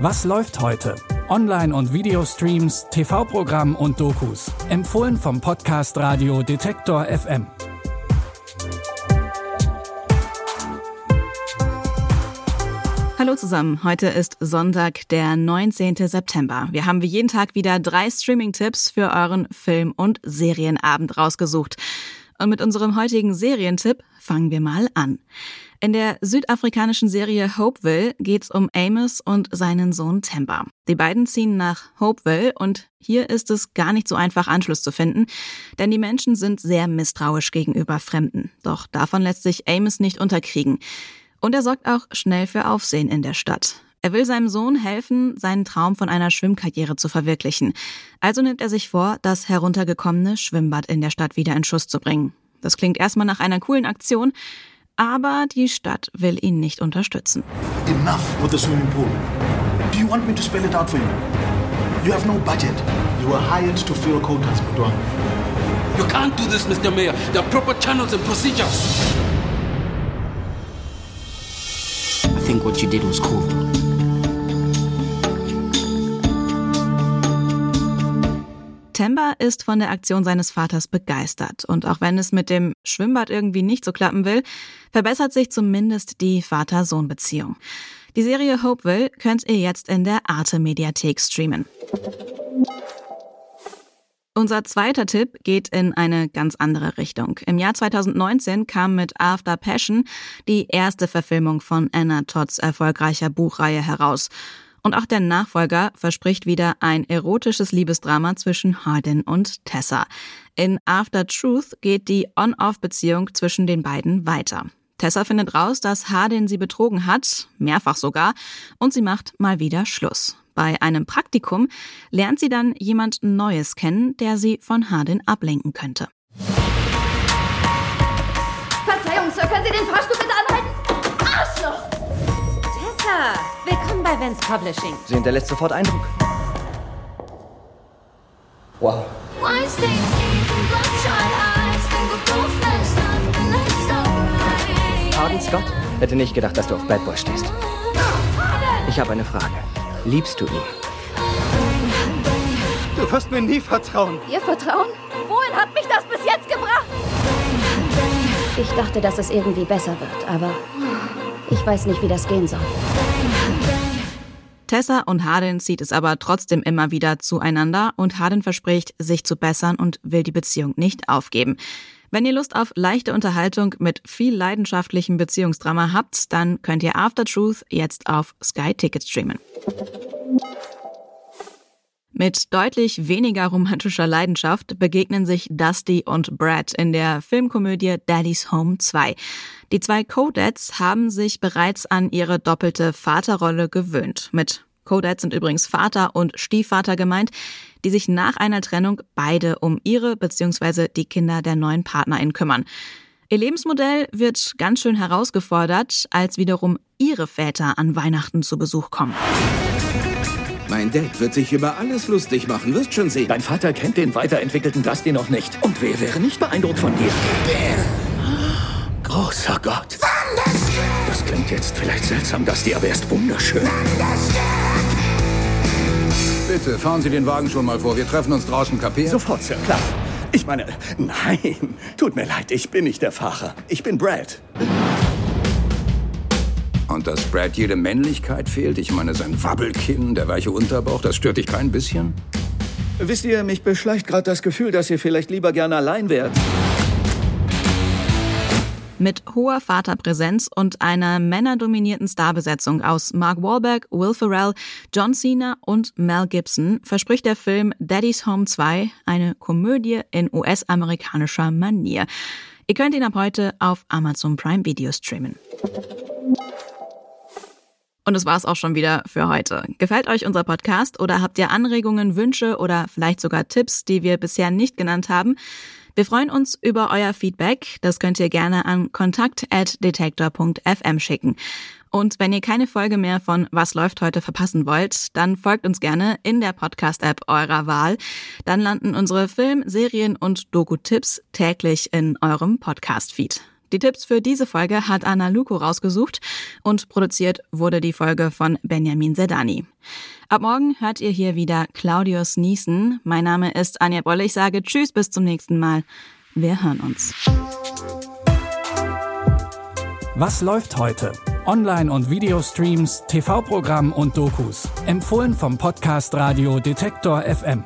Was läuft heute? Online- und Videostreams, TV-Programm und Dokus. Empfohlen vom Podcast Radio Detektor FM. Hallo zusammen, heute ist Sonntag, der 19. September. Wir haben wie jeden Tag wieder drei Streaming-Tipps für euren Film- und Serienabend rausgesucht. Und mit unserem heutigen Serientipp fangen wir mal an. In der südafrikanischen Serie Hopeville geht's um Amos und seinen Sohn Temba. Die beiden ziehen nach Hopeville und hier ist es gar nicht so einfach Anschluss zu finden, denn die Menschen sind sehr misstrauisch gegenüber Fremden. Doch davon lässt sich Amos nicht unterkriegen. Und er sorgt auch schnell für Aufsehen in der Stadt. Er will seinem Sohn helfen, seinen Traum von einer Schwimmkarriere zu verwirklichen. Also nimmt er sich vor, das heruntergekommene Schwimmbad in der Stadt wieder in Schuss zu bringen. Das klingt erstmal nach einer coolen Aktion, aber die Stadt will ihn nicht unterstützen. Enough with the swimming pool. Do you want me to spell it out for you? You have no budget. You were hired to fill quotas, Madonna. You can't do this, Mr. Mayor. There are proper channels and procedures. I think what you did was cool. Temba ist von der Aktion seines Vaters begeistert und auch wenn es mit dem Schwimmbad irgendwie nicht so klappen will, verbessert sich zumindest die Vater-Sohn-Beziehung. Die Serie Hopeville könnt ihr jetzt in der Arte Mediathek streamen. Unser zweiter Tipp geht in eine ganz andere Richtung. Im Jahr 2019 kam mit After Passion die erste Verfilmung von Anna Todds erfolgreicher Buchreihe heraus. Und auch der Nachfolger verspricht wieder ein erotisches Liebesdrama zwischen Hardin und Tessa. In After Truth geht die On-Off-Beziehung zwischen den beiden weiter. Tessa findet raus, dass Hardin sie betrogen hat, mehrfach sogar, und sie macht mal wieder Schluss. Bei einem Praktikum lernt sie dann jemand Neues kennen, der sie von Hardin ablenken könnte. Vance Publishing. Sie hinterlässt sofort Eindruck. Wow. Pardon, Scott? Hätte nicht gedacht, dass du auf Bad Boy stehst. Ich habe eine Frage. Liebst du ihn? Du wirst mir nie vertrauen. Ihr Vertrauen? Wohin hat mich das bis jetzt gebracht? Ich dachte, dass es irgendwie besser wird, aber ich weiß nicht, wie das gehen soll. Tessa und Hardin zieht es aber trotzdem immer wieder zueinander und Hardin verspricht, sich zu bessern und will die Beziehung nicht aufgeben. Wenn ihr Lust auf leichte Unterhaltung mit viel leidenschaftlichem Beziehungsdrama habt, dann könnt ihr After Truth jetzt auf Sky Ticket streamen. Mit deutlich weniger romantischer Leidenschaft begegnen sich Dusty und Brad in der Filmkomödie Daddy's Home 2. Die zwei Co-Dads haben sich bereits an ihre doppelte Vaterrolle gewöhnt. Mit Co-Dads sind übrigens Vater und Stiefvater gemeint, die sich nach einer Trennung beide um ihre bzw. die Kinder der neuen Partnerin kümmern. Ihr Lebensmodell wird ganz schön herausgefordert, als wiederum ihre Väter an Weihnachten zu Besuch kommen. Mein Dad wird sich über alles lustig machen, wirst schon sehen. Dein Vater kennt den weiterentwickelten Dusty noch nicht. Und wer wäre nicht beeindruckt von dir? Großer Gott. Das klingt jetzt vielleicht seltsam, Dusty, aber er ist wunderschön. Bitte, fahren Sie den Wagen schon mal vor. Wir treffen uns draußen, kapiert? Sofort, Sir, klar. Ich meine, nein, tut mir leid, ich bin nicht der Fahrer. Ich bin Brad. Und dass Brad jede Männlichkeit fehlt? Ich meine, sein Wabbelkinn, der weiche Unterbauch, das stört dich kein bisschen? Wisst ihr, mich beschleicht gerade das Gefühl, dass ihr vielleicht lieber gerne allein wärt. Mit hoher Vaterpräsenz und einer männerdominierten Starbesetzung aus Mark Wahlberg, Will Ferrell, John Cena und Mel Gibson verspricht der Film Daddy's Home 2 eine Komödie in US-amerikanischer Manier. Ihr könnt ihn ab heute auf Amazon Prime Video streamen. Und das war's auch schon wieder für heute. Gefällt euch unser Podcast oder habt ihr Anregungen, Wünsche oder vielleicht sogar Tipps, die wir bisher nicht genannt haben? Wir freuen uns über euer Feedback. Das könnt ihr gerne an kontakt.detektor.fm schicken. Und wenn ihr keine Folge mehr von Was läuft heute verpassen wollt, dann folgt uns gerne in der Podcast-App eurer Wahl. Dann landen unsere Film-, Serien- und Doku-Tipps täglich in eurem Podcast-Feed. Die Tipps für diese Folge hat Anna Luko rausgesucht und produziert wurde die Folge von Benjamin Sedani. Ab morgen hört ihr hier wieder Claudius Niesen. Mein Name ist Anja Bolle. Ich sage Tschüss, bis zum nächsten Mal. Wir hören uns. Was läuft heute? Online- und Videostreams, TV-Programm und Dokus. Empfohlen vom Podcast Radio Detektor FM.